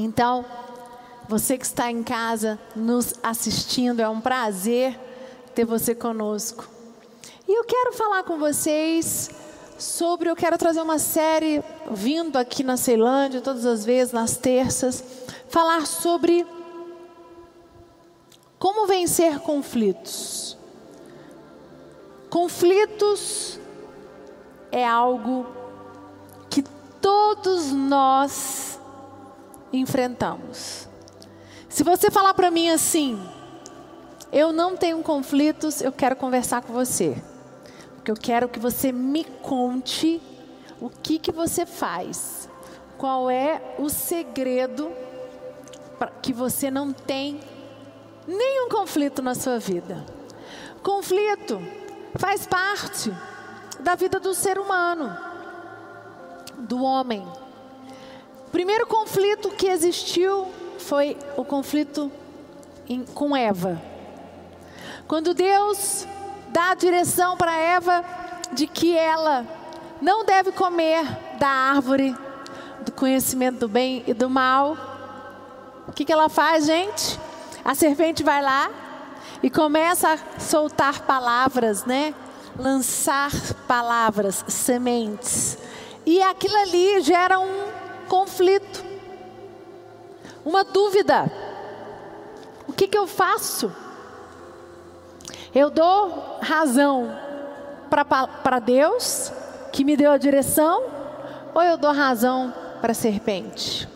Então, você que está em casa nos assistindo, é um prazer ter você conosco. E eu quero falar com vocês sobre, eu quero trazer uma série vindo aqui na Ceilândia, todas as vezes, nas terças, falar sobre como vencer conflitos. Conflitos é algo que todos nós enfrentamos. Se você falar para mim assim, eu não tenho conflitos, eu quero conversar com você. Porque eu quero que você me conte o que, que você faz. Qual é o segredo para que você não tem nenhum conflito na sua vida? Conflito faz parte da vida do ser humano, do homem. O primeiro conflito que existiu foi o conflito em, com Eva. Quando Deus dá a direção para Eva de que ela não deve comer da árvore do conhecimento do bem e do mal, o que, que ela faz, gente? A serpente vai lá e começa a soltar palavras, né? Lançar palavras, sementes. E aquilo ali gera um conflito uma dúvida: o que, que eu faço? Eu dou razão para Deus, que me deu a direção, ou eu dou razão para a serpente?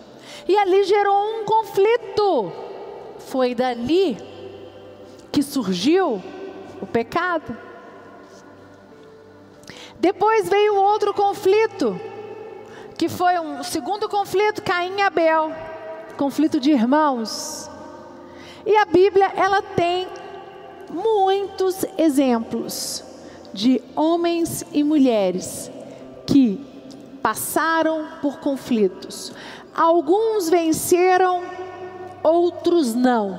E ali gerou um conflito. Foi dali que surgiu o pecado. Depois veio outro conflito, que foi um segundo conflito, Caim e Abel conflito de irmãos. E a Bíblia, ela tem muitos exemplos de homens e mulheres que passaram por conflitos. Alguns venceram, outros não.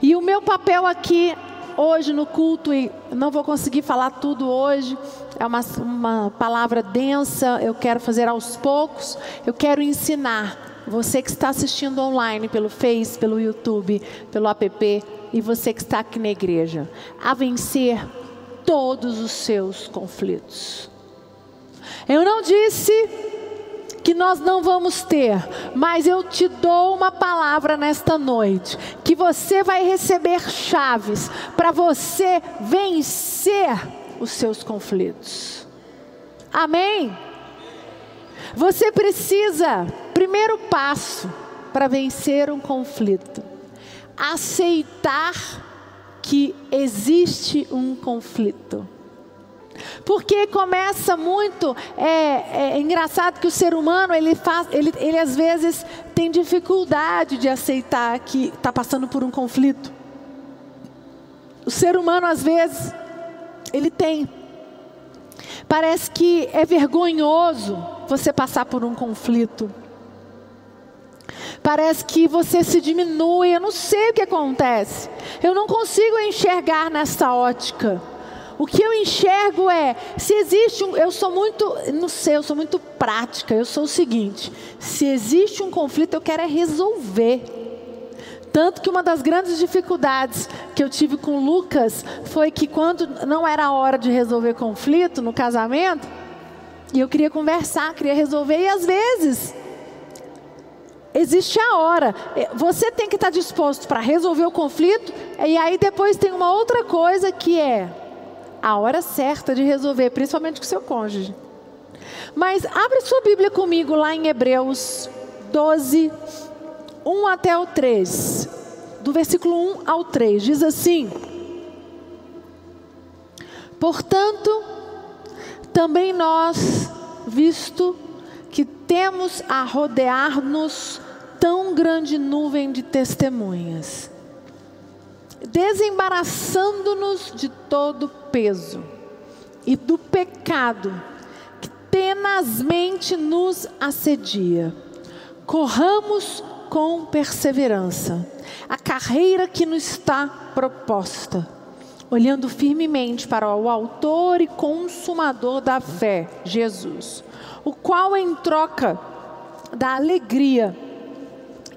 E o meu papel aqui hoje no culto, e não vou conseguir falar tudo hoje, é uma, uma palavra densa, eu quero fazer aos poucos, eu quero ensinar você que está assistindo online pelo Face, pelo YouTube, pelo app e você que está aqui na igreja, a vencer todos os seus conflitos. Eu não disse que nós não vamos ter, mas eu te dou uma palavra nesta noite, que você vai receber chaves para você vencer os seus conflitos. Amém? Você precisa, primeiro passo para vencer um conflito, aceitar que existe um conflito. Porque começa muito, é, é, engraçado que o ser humano, ele, faz, ele, ele às vezes tem dificuldade de aceitar que está passando por um conflito. O ser humano, às vezes, ele tem. Parece que é vergonhoso você passar por um conflito. Parece que você se diminui, eu não sei o que acontece. Eu não consigo enxergar nessa ótica. O que eu enxergo é, se existe um, eu sou muito, não sei, eu sou muito prática. Eu sou o seguinte: se existe um conflito, eu quero é resolver. Tanto que uma das grandes dificuldades que eu tive com Lucas foi que quando não era a hora de resolver conflito no casamento, e eu queria conversar, queria resolver, e às vezes existe a hora. É, você tem que estar disposto para resolver o conflito, e aí depois tem uma outra coisa que é a hora certa de resolver, principalmente com seu cônjuge. Mas abre sua Bíblia comigo lá em Hebreus 12, 1 até o 3. Do versículo 1 ao 3, diz assim: Portanto, também nós, visto que temos a rodear-nos tão grande nuvem de testemunhas, desembaraçando-nos de todo peso e do pecado que tenazmente nos assedia, corramos com perseverança a carreira que nos está proposta olhando firmemente para o Autor e Consumador da fé, Jesus, o qual, em troca da alegria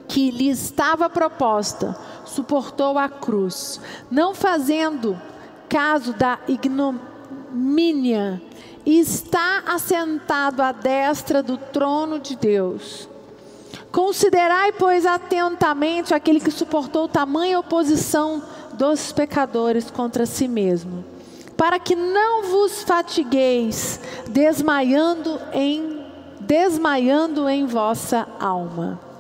que lhe estava proposta, suportou a cruz, não fazendo caso da ignomínia, e está assentado à destra do trono de Deus. Considerai, pois, atentamente aquele que suportou tamanha oposição dos pecadores contra si mesmo, para que não vos fatigueis, desmaiando em desmaiando em vossa alma.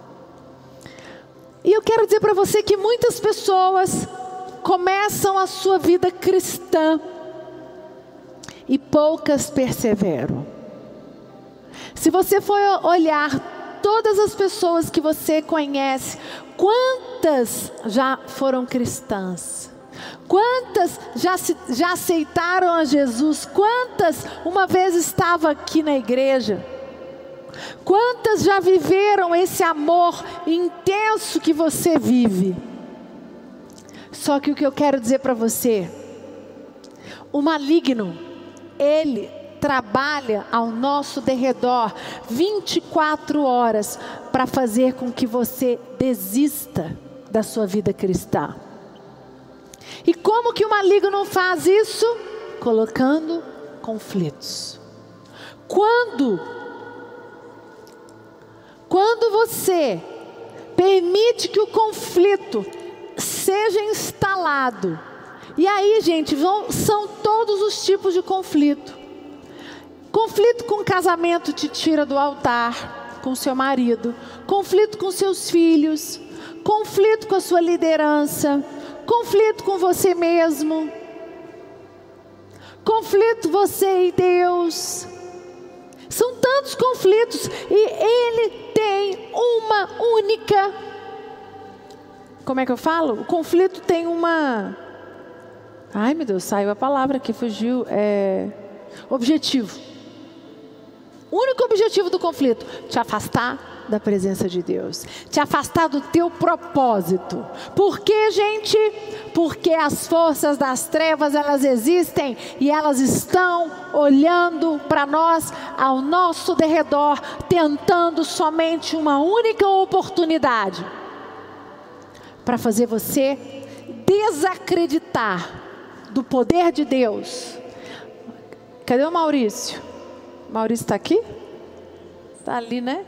E eu quero dizer para você que muitas pessoas começam a sua vida cristã e poucas perseveram. Se você for olhar todas as pessoas que você conhece, quantas já foram cristãs? Quantas já, se, já aceitaram a Jesus? Quantas uma vez estava aqui na igreja? Quantas já viveram esse amor intenso que você vive? Só que o que eu quero dizer para você, o maligno, ele trabalha ao nosso derredor 24 horas para fazer com que você desista da sua vida cristã. E como que o maligno faz isso? Colocando conflitos. Quando quando você permite que o conflito seja instalado, e aí, gente, vão, são todos os tipos de conflito. Conflito com casamento te tira do altar com seu marido, conflito com seus filhos, conflito com a sua liderança, conflito com você mesmo, conflito você e Deus. São tantos conflitos. E ele tem uma única. Como é que eu falo? O conflito tem uma. Ai meu Deus, saiu a palavra que fugiu. É... Objetivo. O único objetivo do conflito: te afastar da presença de Deus, te afastar do teu propósito. Por que, gente? Porque as forças das trevas elas existem e elas estão olhando para nós ao nosso derredor, tentando somente uma única oportunidade para fazer você desacreditar do poder de Deus. Cadê o Maurício? Maurício está aqui? Está ali, né?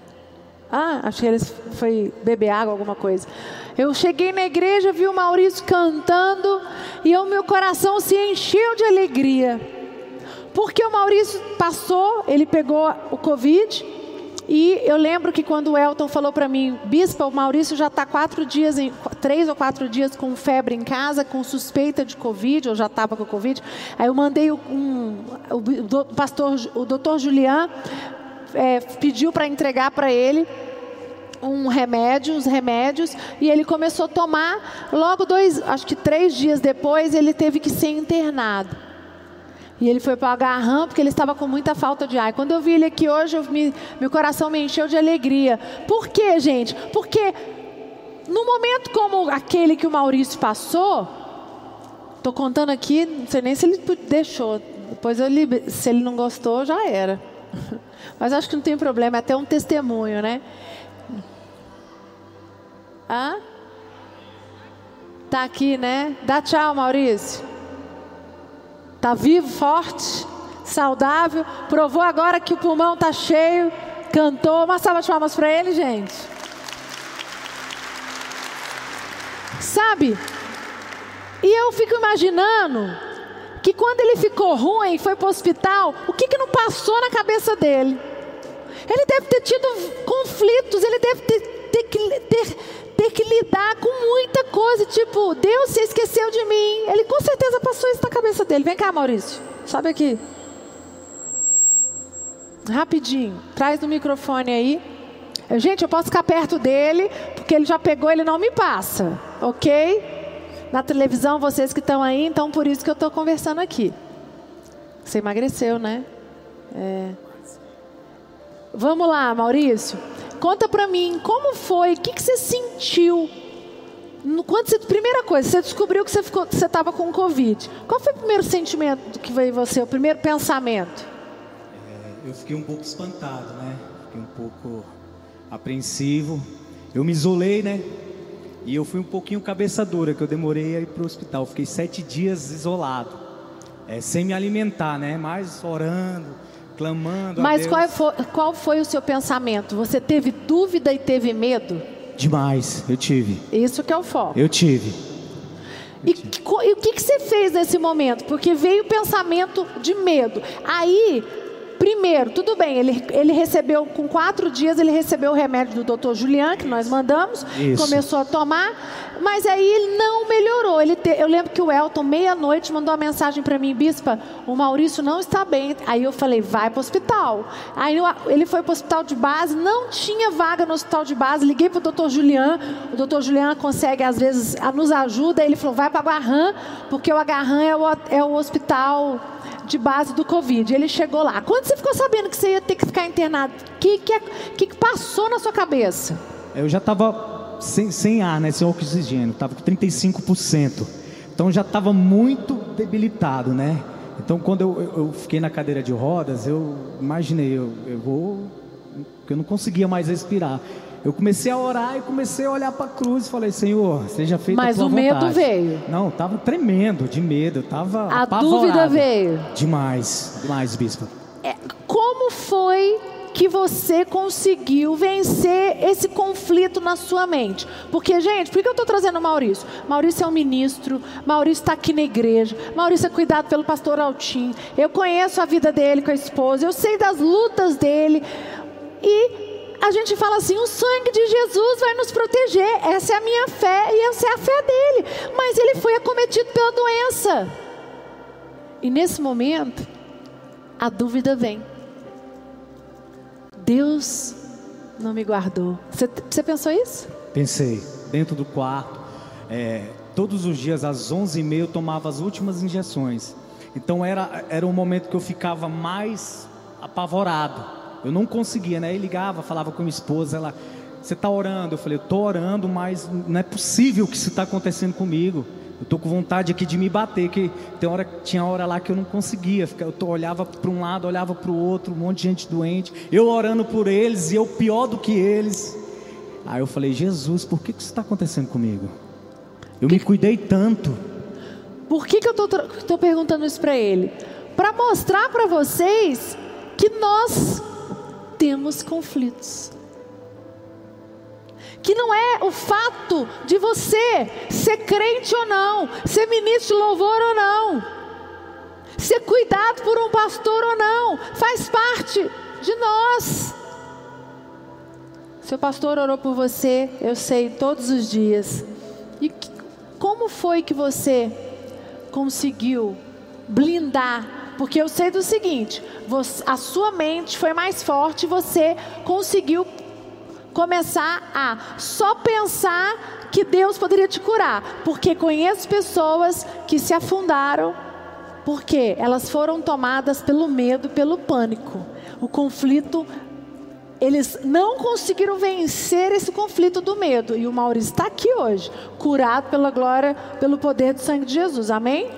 Ah, acho que ele foi beber água, alguma coisa. Eu cheguei na igreja, vi o Maurício cantando e o meu coração se encheu de alegria. Porque o Maurício passou, ele pegou o Covid. E eu lembro que quando o Elton falou para mim, Bispa, o Maurício já está quatro dias, em, três ou quatro dias com febre em casa, com suspeita de Covid, ou já estava com Covid. Aí eu mandei um, o, pastor, o doutor Julian, é, pediu para entregar para ele um remédio, uns remédios, e ele começou a tomar. Logo dois, acho que três dias depois, ele teve que ser internado. E ele foi para o agarrão porque ele estava com muita falta de ar. Quando eu vi ele aqui hoje, me, meu coração me encheu de alegria. Por quê, gente? Porque no momento como aquele que o Maurício passou, estou contando aqui, não sei nem se ele deixou. Depois eu, se ele não gostou, já era. Mas acho que não tem problema, é até um testemunho, né? Hã? Tá aqui, né? Dá tchau, Maurício. Tá vivo, forte, saudável. Provou agora que o pulmão tá cheio. Cantou. Uma salva de palmas para ele, gente. Sabe? E eu fico imaginando que quando ele ficou ruim, foi para o hospital, o que, que não passou na cabeça dele? Ele deve ter tido conflitos, ele deve ter, ter, ter, ter que lidar com muita coisa, tipo, Deus se esqueceu de mim. Ele com certeza passou isso na cabeça dele. Vem cá, Maurício, sobe aqui. Rapidinho, traz no microfone aí. Gente, eu posso ficar perto dele, porque ele já pegou, ele não me passa, ok? Na televisão, vocês que estão aí, então por isso que eu estou conversando aqui. Você emagreceu, né? É. Vamos lá, Maurício. Conta para mim, como foi? O que, que você sentiu? Quando você, primeira coisa, você descobriu que você estava com Covid. Qual foi o primeiro sentimento que veio em você, o primeiro pensamento? É, eu fiquei um pouco espantado, né? Fiquei um pouco apreensivo. eu me isolei, né? E eu fui um pouquinho cabeça dura, que eu demorei a ir para o hospital. Fiquei sete dias isolado, é, sem me alimentar, né? Mas orando, clamando. Mas qual foi, qual foi o seu pensamento? Você teve dúvida e teve medo? Demais, eu tive. Isso que é o foco. Eu tive. E, e o que, que você fez nesse momento? Porque veio o pensamento de medo. Aí Primeiro, tudo bem, ele, ele recebeu, com quatro dias, ele recebeu o remédio do doutor Julian, que nós mandamos, Isso. começou a tomar, mas aí ele não melhorou. Ele te, eu lembro que o Elton, meia-noite, mandou uma mensagem para mim, Bispa, o Maurício não está bem. Aí eu falei, vai para o hospital. Aí ele foi para o hospital de base, não tinha vaga no hospital de base, liguei para o doutor Julian, o doutor Julian consegue, às vezes, nos ajuda, ele falou, vai para o Agarran, porque o Agarran é o, é o hospital de base do Covid. Ele chegou lá. Quando você ficou sabendo que você ia ter que ficar internado, o que, que, que, passou na sua cabeça? Eu já estava sem, sem ar, né, sem oxigênio, estava com 35%. Então já estava muito debilitado, né? Então quando eu, eu, fiquei na cadeira de rodas, eu imaginei, eu, eu vou. eu não conseguia mais respirar. Eu comecei a orar e comecei a olhar para a cruz e falei, Senhor, seja feita Mas a tua o medo veio. Não, tava tremendo de medo, tava A dúvida veio. Demais, demais, bispo. É, como foi que você conseguiu vencer esse conflito na sua mente. Porque, gente, por que eu estou trazendo o Maurício? Maurício é um ministro, Maurício está aqui na igreja, Maurício é cuidado pelo pastor Altim. Eu conheço a vida dele com a esposa, eu sei das lutas dele. E a gente fala assim: o sangue de Jesus vai nos proteger. Essa é a minha fé e essa é a fé dele. Mas ele foi acometido pela doença. E nesse momento, a dúvida vem: Deus não me guardou. Você, você pensou isso? Pensei. Dentro do quarto, é, todos os dias às 11h30 eu tomava as últimas injeções. Então era, era um momento que eu ficava mais apavorado eu não conseguia, né? Ele ligava, falava com minha esposa, ela, você está orando? Eu falei, eu estou orando, mas não é possível que isso está acontecendo comigo. Eu estou com vontade aqui de me bater, que tem hora, tinha hora lá que eu não conseguia. Eu olhava para um lado, olhava para o outro, um monte de gente doente. Eu orando por eles e eu pior do que eles. Aí eu falei, Jesus, por que, que isso está acontecendo comigo? Eu que... me cuidei tanto. Por que, que eu estou perguntando isso para ele? Para mostrar para vocês que nós temos conflitos. Que não é o fato de você ser crente ou não, ser ministro de louvor ou não, ser cuidado por um pastor ou não, faz parte de nós. Seu pastor orou por você, eu sei, todos os dias. E como foi que você conseguiu blindar porque eu sei do seguinte: você, a sua mente foi mais forte, você conseguiu começar a só pensar que Deus poderia te curar. Porque conheço pessoas que se afundaram porque elas foram tomadas pelo medo, pelo pânico. O conflito eles não conseguiram vencer esse conflito do medo. E o Maurício está aqui hoje, curado pela glória, pelo poder do sangue de Jesus. Amém?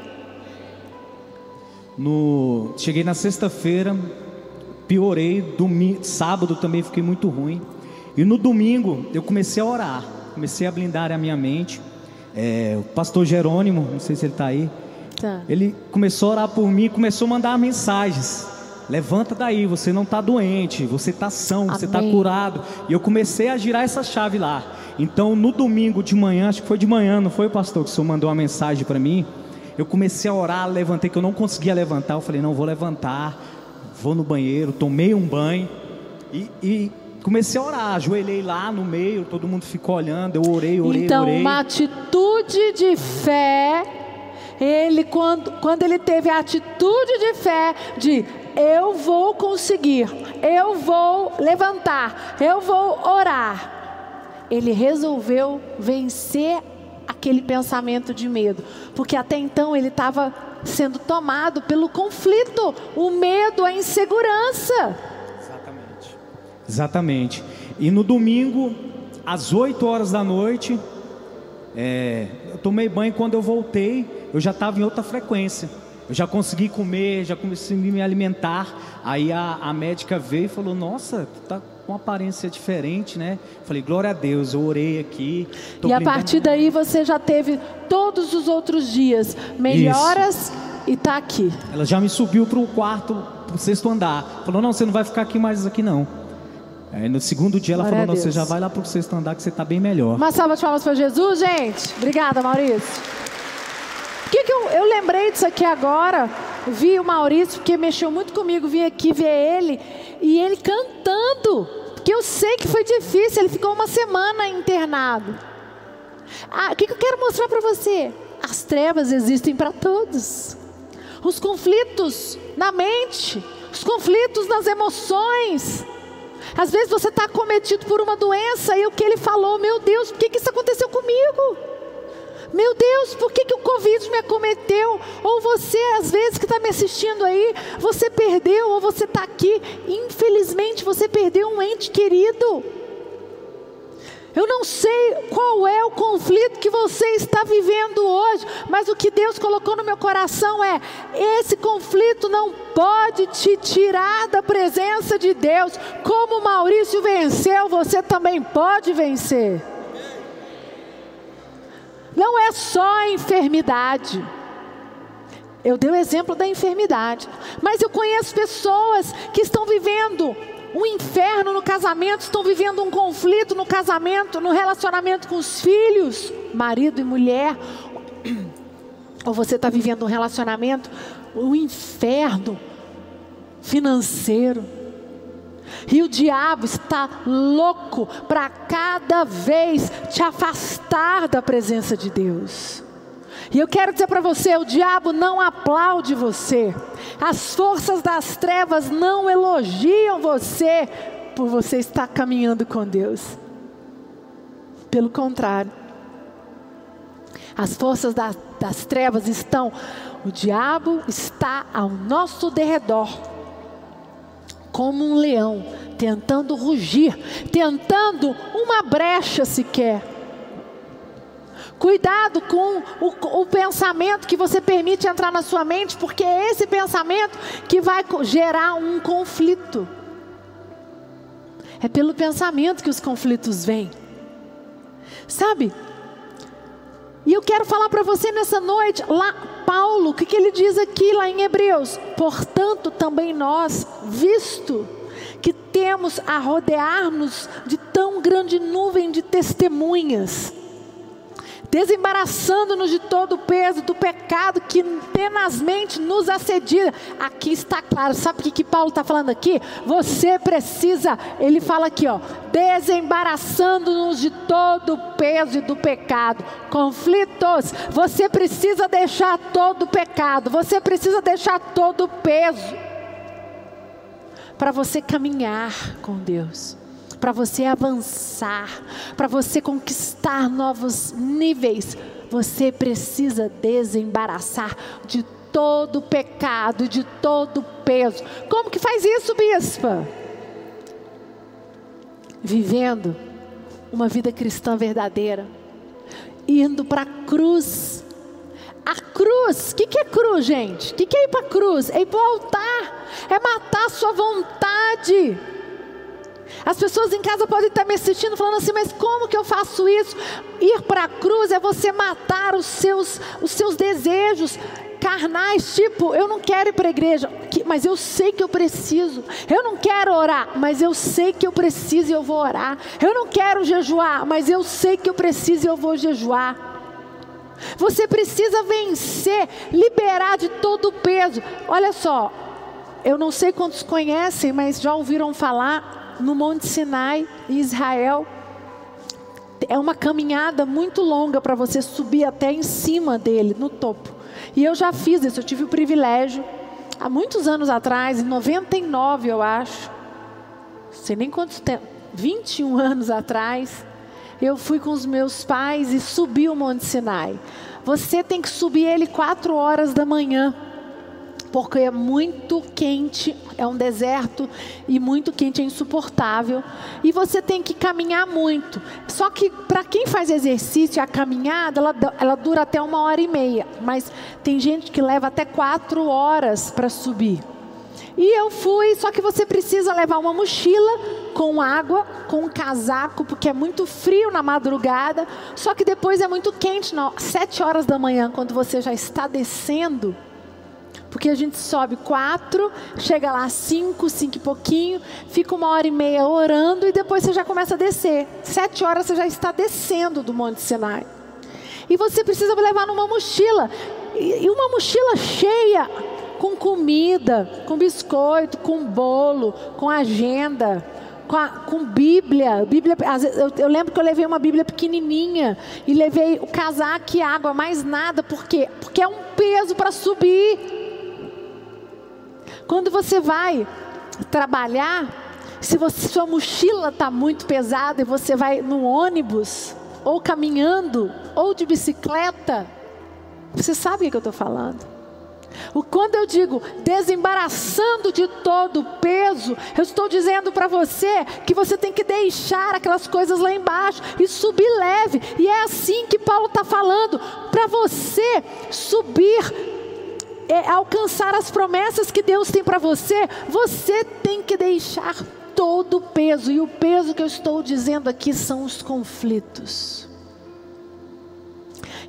No, cheguei na sexta-feira, piorei, domingo, sábado também fiquei muito ruim. E no domingo eu comecei a orar, comecei a blindar a minha mente. É, o pastor Jerônimo, não sei se ele está aí, tá. ele começou a orar por mim, começou a mandar mensagens. Levanta daí, você não está doente, você está são, Amém. você está curado. E eu comecei a girar essa chave lá. Então no domingo de manhã, acho que foi de manhã, não foi, pastor, que o senhor mandou uma mensagem para mim? Eu comecei a orar, levantei, que eu não conseguia levantar. Eu falei, não, vou levantar, vou no banheiro, tomei um banho e, e comecei a orar. Ajoelhei lá no meio, todo mundo ficou olhando, eu orei, orei, então, orei. Então, uma atitude de fé, ele, quando, quando ele teve a atitude de fé, de eu vou conseguir, eu vou levantar, eu vou orar. Ele resolveu vencer aquele pensamento de medo, porque até então ele estava sendo tomado pelo conflito, o medo, a insegurança. Exatamente. Exatamente. E no domingo, às 8 horas da noite, é, eu tomei banho quando eu voltei, eu já estava em outra frequência. Eu já consegui comer, já consegui me alimentar. Aí a, a médica veio e falou: Nossa, tá, com aparência diferente, né? Falei, glória a Deus, eu orei aqui. E a partir daí você já teve todos os outros dias melhoras Isso. e está aqui. Ela já me subiu para o quarto, para o sexto andar. Falou, não, você não vai ficar aqui mais aqui não. Aí no segundo dia ela Glória falou, não, você já vai lá para o sexto andar que você está bem melhor. Uma salva de palmas para Jesus, gente. Obrigada, Maurício. Por que, que eu, eu lembrei disso aqui agora? Vi o Maurício, porque mexeu muito comigo, vim aqui ver ele e ele cantando, porque eu sei que foi difícil, ele ficou uma semana internado. Ah, o que, que eu quero mostrar para você? As trevas existem para todos. Os conflitos na mente, os conflitos nas emoções. Às vezes você está cometido por uma doença e o que ele falou, meu Deus, por que, que isso aconteceu comigo? Meu Deus, por que, que o Covid me acometeu? Ou você, às vezes, que está me assistindo aí, você perdeu, ou você está aqui, infelizmente você perdeu um ente querido. Eu não sei qual é o conflito que você está vivendo hoje, mas o que Deus colocou no meu coração é: esse conflito não pode te tirar da presença de Deus. Como Maurício venceu, você também pode vencer. Não é só a enfermidade. Eu dei o exemplo da enfermidade. Mas eu conheço pessoas que estão vivendo um inferno no casamento, estão vivendo um conflito no casamento, no relacionamento com os filhos, marido e mulher. Ou você está vivendo um relacionamento, um inferno financeiro e o diabo está louco para cada vez te afastar da presença de Deus. E eu quero dizer para você: o diabo não aplaude você, as forças das trevas não elogiam você por você estar caminhando com Deus. Pelo contrário, as forças das, das trevas estão, o diabo está ao nosso derredor como um leão, tentando rugir, tentando uma brecha sequer. Cuidado com o, o, pensamento que você permite entrar na sua mente, porque é esse pensamento que vai gerar um conflito. É pelo pensamento que os conflitos vêm. Sabe? E eu quero falar para você nessa noite, lá, Paulo, o que, que ele diz aqui lá em Hebreus? Portanto, também nós, visto que temos a rodear-nos de tão grande nuvem de testemunhas, desembaraçando-nos de todo o peso do pecado que tenazmente nos assedia. Aqui está claro, sabe o que, que Paulo está falando aqui? Você precisa, ele fala aqui, ó, desembaraçando-nos de todo o peso do pecado, conflitos. Você precisa deixar todo o pecado, você precisa deixar todo o peso para você caminhar com Deus para você avançar, para você conquistar novos níveis, você precisa desembaraçar de todo pecado, de todo peso. Como que faz isso, bispa? Vivendo uma vida cristã verdadeira, indo para a cruz. A cruz, o que, que é cruz, gente? O que, que é ir para a cruz? É ir para o altar, é matar a sua vontade as pessoas em casa podem estar me assistindo falando assim, mas como que eu faço isso? Ir para a cruz é você matar os seus, os seus desejos carnais, tipo, eu não quero ir para a igreja, mas eu sei que eu preciso. Eu não quero orar, mas eu sei que eu preciso e eu vou orar. Eu não quero jejuar, mas eu sei que eu preciso e eu vou jejuar. Você precisa vencer, liberar de todo o peso. Olha só, eu não sei quantos conhecem, mas já ouviram falar no Monte Sinai, em Israel. É uma caminhada muito longa para você subir até em cima dele, no topo. E eu já fiz isso, eu tive o privilégio, há muitos anos atrás, em 99 eu acho, não sei nem quantos tempos, 21 anos atrás, eu fui com os meus pais e subi o Monte Sinai. Você tem que subir ele quatro horas da manhã porque é muito quente, é um deserto e muito quente, é insuportável. E você tem que caminhar muito. Só que para quem faz exercício, a caminhada ela, ela dura até uma hora e meia, mas tem gente que leva até quatro horas para subir. E eu fui, só que você precisa levar uma mochila com água, com um casaco, porque é muito frio na madrugada, só que depois é muito quente, não, sete horas da manhã, quando você já está descendo. Porque a gente sobe quatro, chega lá cinco, cinco e pouquinho, fica uma hora e meia orando e depois você já começa a descer. Sete horas você já está descendo do Monte Sinai. E você precisa levar numa mochila. E uma mochila cheia com comida, com biscoito, com bolo, com agenda, com, a, com Bíblia. Bíblia eu, eu, lembro que eu levei uma Bíblia pequenininha e levei o casaco e água, mais nada. Por quê? Porque é um peso para subir. Quando você vai trabalhar, se você, sua mochila está muito pesada e você vai no ônibus, ou caminhando, ou de bicicleta, você sabe o que eu estou falando. O quando eu digo desembaraçando de todo o peso, eu estou dizendo para você que você tem que deixar aquelas coisas lá embaixo e subir leve. E é assim que Paulo está falando para você subir é, alcançar as promessas que Deus tem para você, você tem que deixar todo o peso. E o peso que eu estou dizendo aqui são os conflitos.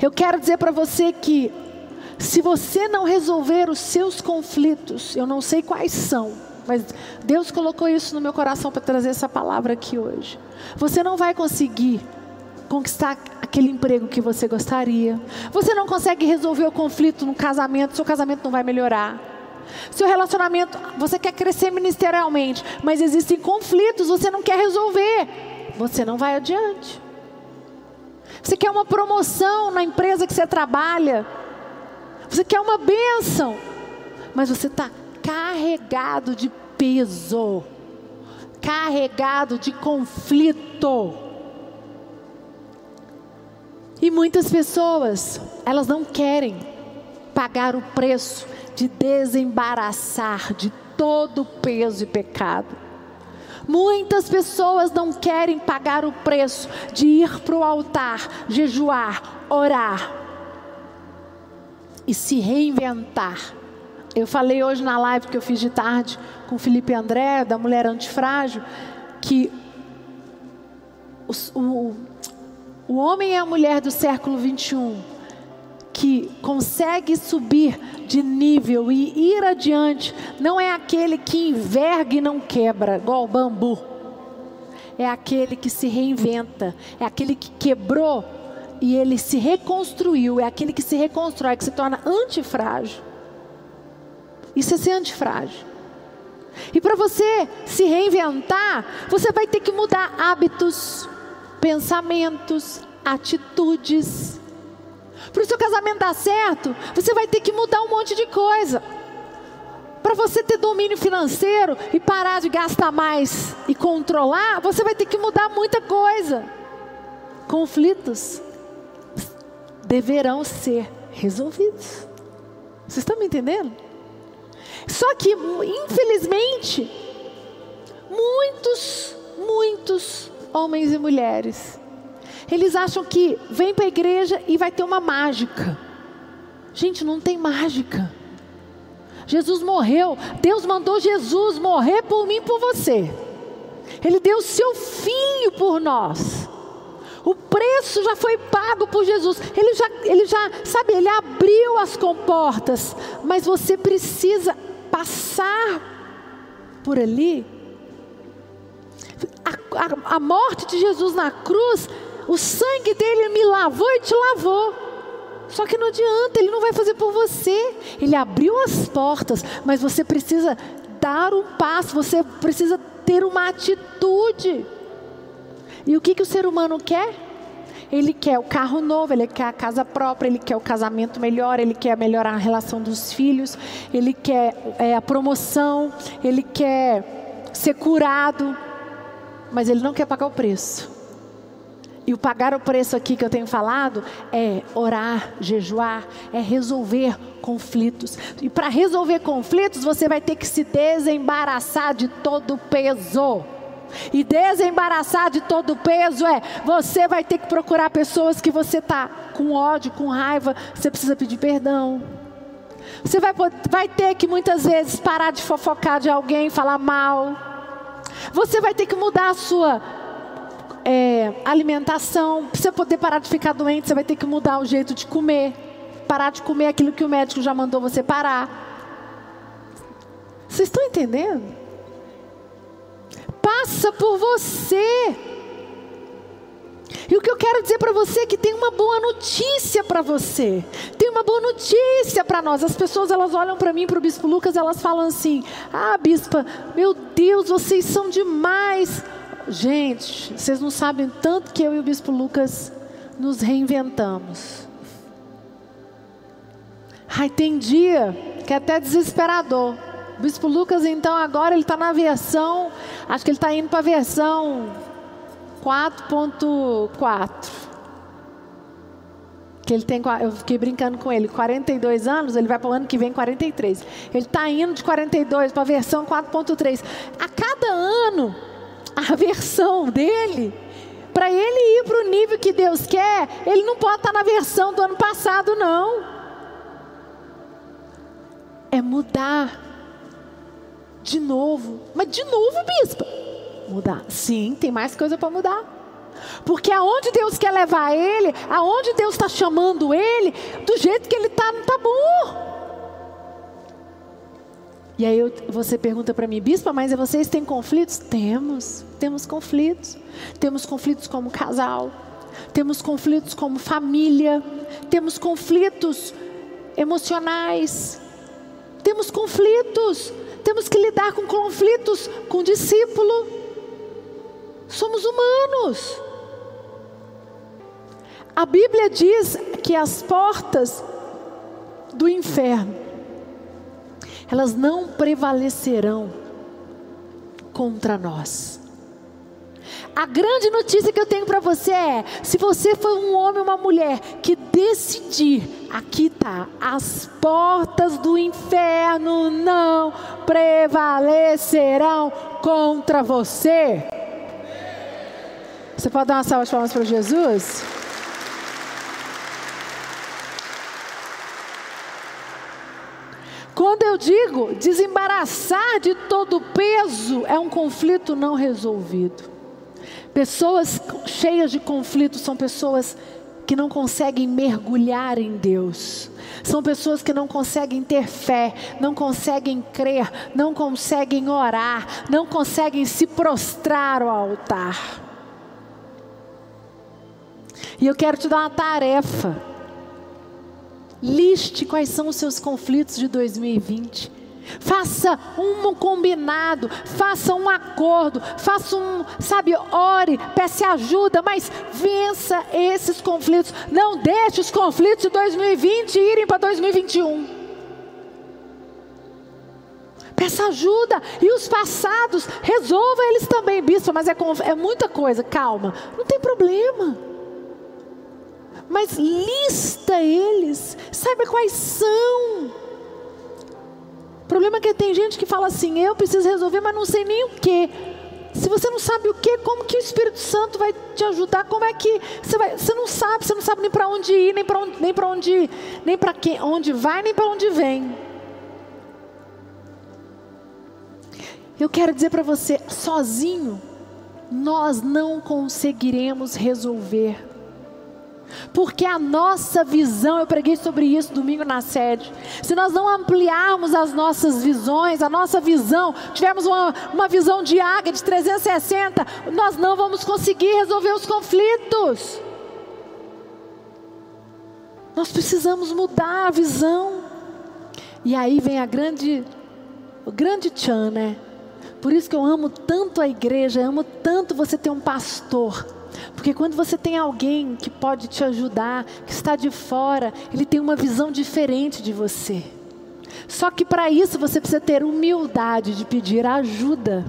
Eu quero dizer para você que se você não resolver os seus conflitos, eu não sei quais são, mas Deus colocou isso no meu coração para trazer essa palavra aqui hoje. Você não vai conseguir conquistar aquele emprego que você gostaria. Você não consegue resolver o conflito no casamento, seu casamento não vai melhorar. Seu relacionamento, você quer crescer ministerialmente, mas existem conflitos, você não quer resolver. Você não vai adiante. Você quer uma promoção na empresa que você trabalha, você quer uma bênção, mas você está carregado de peso, carregado de conflito. E muitas pessoas, elas não querem pagar o preço de desembaraçar de todo o peso e pecado. Muitas pessoas não querem pagar o preço de ir para o altar, jejuar, orar, e se reinventar. Eu falei hoje na live que eu fiz de tarde com Felipe André, da Mulher Antifrágil, que o, o, o homem e a mulher do século 21 que consegue subir de nível e ir adiante, não é aquele que enverga e não quebra, igual o bambu. É aquele que se reinventa, é aquele que quebrou e ele se reconstruiu. É aquele que se reconstrói, que se torna antifrágil. Isso é ser antifrágil. E para você se reinventar, você vai ter que mudar hábitos, pensamentos, atitudes. Para o seu casamento dar certo, você vai ter que mudar um monte de coisa. Para você ter domínio financeiro e parar de gastar mais e controlar, você vai ter que mudar muita coisa. Conflitos deverão ser resolvidos. Vocês estão me entendendo? Só que, infelizmente, muitos, muitos homens e mulheres, eles acham que vem para a igreja e vai ter uma mágica. Gente, não tem mágica. Jesus morreu, Deus mandou Jesus morrer por mim e por você. Ele deu seu filho por nós. O preço já foi pago por Jesus. Ele já, ele já, sabe, ele abriu as comportas. Mas você precisa passar por ali. A, a, a morte de Jesus na cruz, o sangue dele me lavou e te lavou. Só que não adianta, ele não vai fazer por você. Ele abriu as portas, mas você precisa dar um passo, você precisa ter uma atitude. E o que, que o ser humano quer? Ele quer o carro novo, ele quer a casa própria, ele quer o casamento melhor, ele quer melhorar a relação dos filhos, ele quer é, a promoção, ele quer ser curado, mas ele não quer pagar o preço. E o pagar o preço aqui que eu tenho falado é orar, jejuar, é resolver conflitos. E para resolver conflitos, você vai ter que se desembaraçar de todo o peso. E desembaraçar de todo o peso é você vai ter que procurar pessoas que você está com ódio, com raiva, você precisa pedir perdão. Você vai, vai ter que muitas vezes parar de fofocar de alguém, falar mal. Você vai ter que mudar a sua é, alimentação. Para você poder parar de ficar doente, você vai ter que mudar o jeito de comer. Parar de comer aquilo que o médico já mandou você parar. Vocês estão entendendo? Passa por você. Quero dizer para você que tem uma boa notícia para você. Tem uma boa notícia para nós. As pessoas elas olham para mim, para o bispo Lucas, elas falam assim: "Ah, bispa, meu Deus, vocês são demais". Gente, vocês não sabem tanto que eu e o bispo Lucas nos reinventamos. Ai, tem dia que é até desesperador. O bispo Lucas, então, agora ele está na versão, acho que ele está indo para a versão 4.4. Que ele tem, eu fiquei brincando com ele, 42 anos, ele vai para o ano que vem 43. Ele está indo de 42 para a versão 4.3. A cada ano, a versão dele, para ele ir para o nível que Deus quer, ele não pode estar tá na versão do ano passado, não. É mudar de novo. Mas de novo, bispa? Mudar. Sim, tem mais coisa para mudar. Porque aonde Deus quer levar ele, aonde Deus está chamando ele, do jeito que ele está, não está bom. E aí eu, você pergunta para mim, bispa, mas vocês têm conflitos? Temos, temos conflitos. Temos conflitos como casal, temos conflitos como família, temos conflitos emocionais, temos conflitos temos que lidar com conflitos com discípulo. Somos humanos. A Bíblia diz que as portas do inferno elas não prevalecerão contra nós. A grande notícia que eu tenho para você é: se você for um homem ou uma mulher que decidir, aqui está, as portas do inferno não prevalecerão contra você. Você pode dar uma salva de palmas para Jesus? Quando eu digo desembaraçar de todo peso, é um conflito não resolvido. Pessoas cheias de conflitos são pessoas que não conseguem mergulhar em Deus. São pessoas que não conseguem ter fé, não conseguem crer, não conseguem orar, não conseguem se prostrar ao altar. E eu quero te dar uma tarefa. Liste quais são os seus conflitos de 2020. Faça um combinado, faça um acordo, faça um, sabe, ore, peça ajuda, mas vença esses conflitos. Não deixe os conflitos de 2020 irem para 2021. Peça ajuda e os passados, resolva eles também, bispo, mas é, é muita coisa, calma, não tem problema. Mas lista eles, saiba quais são. O problema é que tem gente que fala assim: eu preciso resolver, mas não sei nem o que. Se você não sabe o que, como que o Espírito Santo vai te ajudar? Como é que você vai? Você não sabe, você não sabe nem para onde ir, nem para onde, nem para onde, nem para que, onde vai, nem para onde vem. Eu quero dizer para você, sozinho nós não conseguiremos resolver porque a nossa visão, eu preguei sobre isso domingo na sede. Se nós não ampliarmos as nossas visões, a nossa visão, tivermos uma, uma visão de águia de 360, nós não vamos conseguir resolver os conflitos. Nós precisamos mudar a visão. E aí vem a grande, o grande tchan, né? Por isso que eu amo tanto a igreja, amo tanto você ter um pastor porque quando você tem alguém que pode te ajudar, que está de fora, ele tem uma visão diferente de você. Só que para isso você precisa ter humildade de pedir ajuda.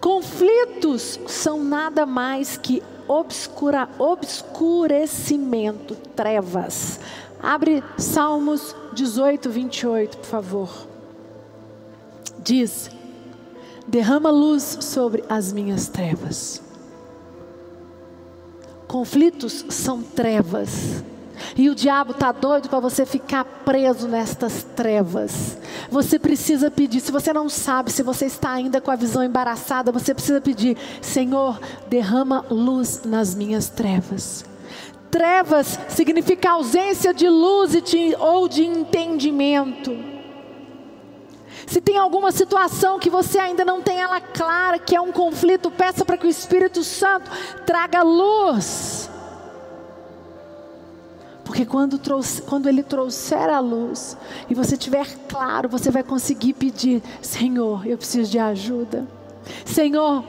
Conflitos são nada mais que obscura, obscurecimento, trevas. Abre Salmos 18, 28, por favor. Diz: derrama luz sobre as minhas trevas. Conflitos são trevas. E o diabo está doido para você ficar preso nestas trevas. Você precisa pedir. Se você não sabe, se você está ainda com a visão embaraçada, você precisa pedir: Senhor, derrama luz nas minhas trevas. Trevas significa ausência de luz ou de entendimento. Se tem alguma situação que você ainda não tem ela clara, que é um conflito, peça para que o Espírito Santo traga luz. Porque quando, quando Ele trouxer a luz e você tiver claro, você vai conseguir pedir: Senhor, eu preciso de ajuda. Senhor,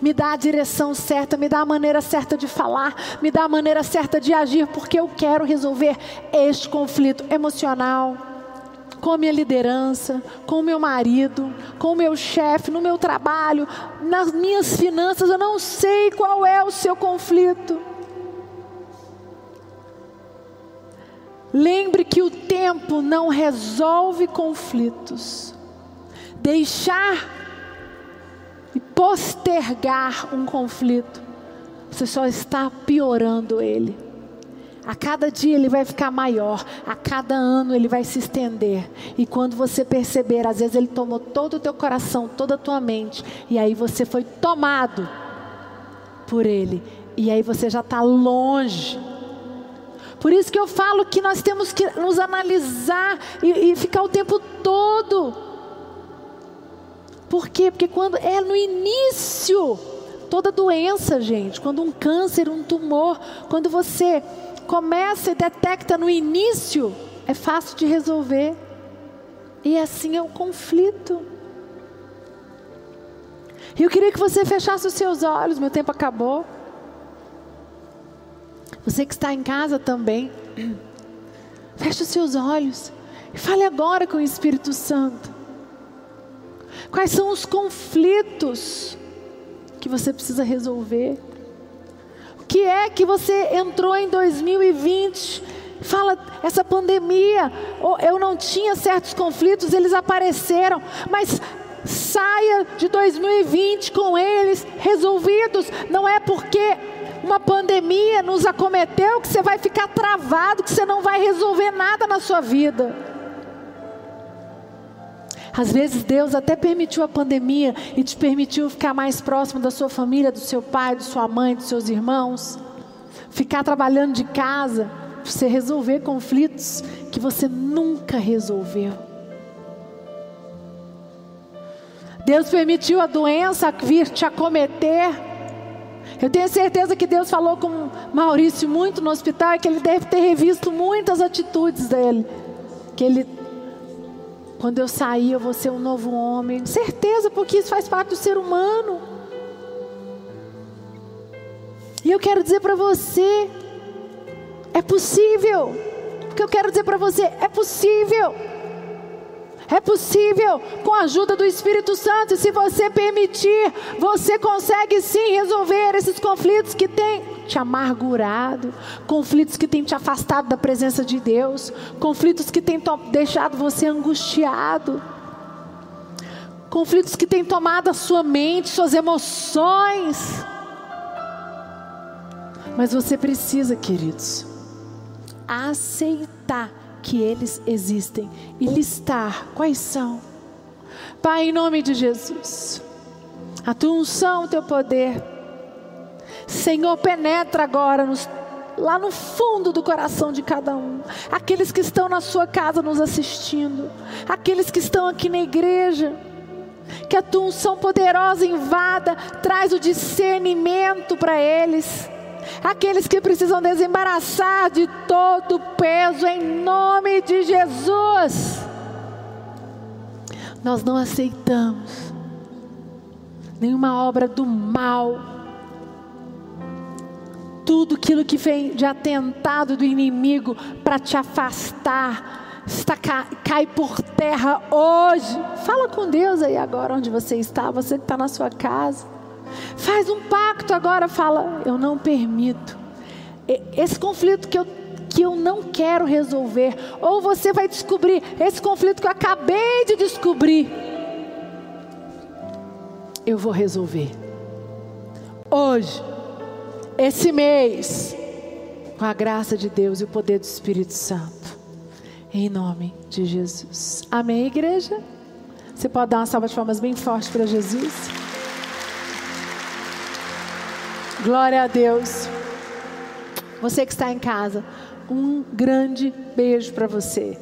me dá a direção certa, me dá a maneira certa de falar, me dá a maneira certa de agir, porque eu quero resolver este conflito emocional com a minha liderança, com o meu marido, com o meu chefe, no meu trabalho, nas minhas finanças. Eu não sei qual é o seu conflito. Lembre que o tempo não resolve conflitos. Deixar e postergar um conflito, você só está piorando ele. A cada dia ele vai ficar maior, a cada ano ele vai se estender. E quando você perceber, às vezes ele tomou todo o teu coração, toda a tua mente, e aí você foi tomado por ele, e aí você já está longe. Por isso que eu falo que nós temos que nos analisar e, e ficar o tempo todo por quê? Porque quando é no início, toda doença, gente, quando um câncer, um tumor, quando você começa e detecta no início, é fácil de resolver. E assim é o conflito. E eu queria que você fechasse os seus olhos, meu tempo acabou. Você que está em casa também, feche os seus olhos e fale agora com o Espírito Santo. Quais são os conflitos que você precisa resolver? Que é que você entrou em 2020? Fala, essa pandemia, eu não tinha certos conflitos, eles apareceram, mas saia de 2020 com eles resolvidos. Não é porque uma pandemia nos acometeu que você vai ficar travado, que você não vai resolver nada na sua vida. Às vezes Deus até permitiu a pandemia e te permitiu ficar mais próximo da sua família, do seu pai, da sua mãe, dos seus irmãos. Ficar trabalhando de casa, você resolver conflitos que você nunca resolveu. Deus permitiu a doença vir te acometer. Eu tenho certeza que Deus falou com Maurício muito no hospital, que ele deve ter revisto muitas atitudes dele, que ele quando eu sair, eu vou ser um novo homem. Certeza, porque isso faz parte do ser humano. E eu quero dizer para você: é possível. O que eu quero dizer para você: é possível. É possível, com a ajuda do Espírito Santo, se você permitir, você consegue sim resolver esses conflitos que têm te amargurado, conflitos que têm te afastado da presença de Deus, conflitos que têm deixado você angustiado, conflitos que têm tomado a sua mente, suas emoções. Mas você precisa, queridos, aceitar que eles existem e listar quais são. Pai, em nome de Jesus, a tua unção, o teu poder, Senhor, penetra agora nos, lá no fundo do coração de cada um. Aqueles que estão na sua casa nos assistindo, aqueles que estão aqui na igreja. Que a tua unção poderosa invada, traz o discernimento para eles. Aqueles que precisam desembaraçar de todo peso, em nome de Jesus. Nós não aceitamos nenhuma obra do mal tudo aquilo que vem de atentado do inimigo para te afastar, está, cai por terra hoje. Fala com Deus aí agora onde você está, você que está na sua casa. Faz um pacto agora, fala, eu não permito. Esse conflito que eu, que eu não quero resolver. Ou você vai descobrir esse conflito que eu acabei de descobrir. Eu vou resolver. Hoje esse mês, com a graça de Deus e o poder do Espírito Santo. Em nome de Jesus. Amém, igreja? Você pode dar uma salva de palmas bem forte para Jesus? Glória a Deus. Você que está em casa, um grande beijo para você.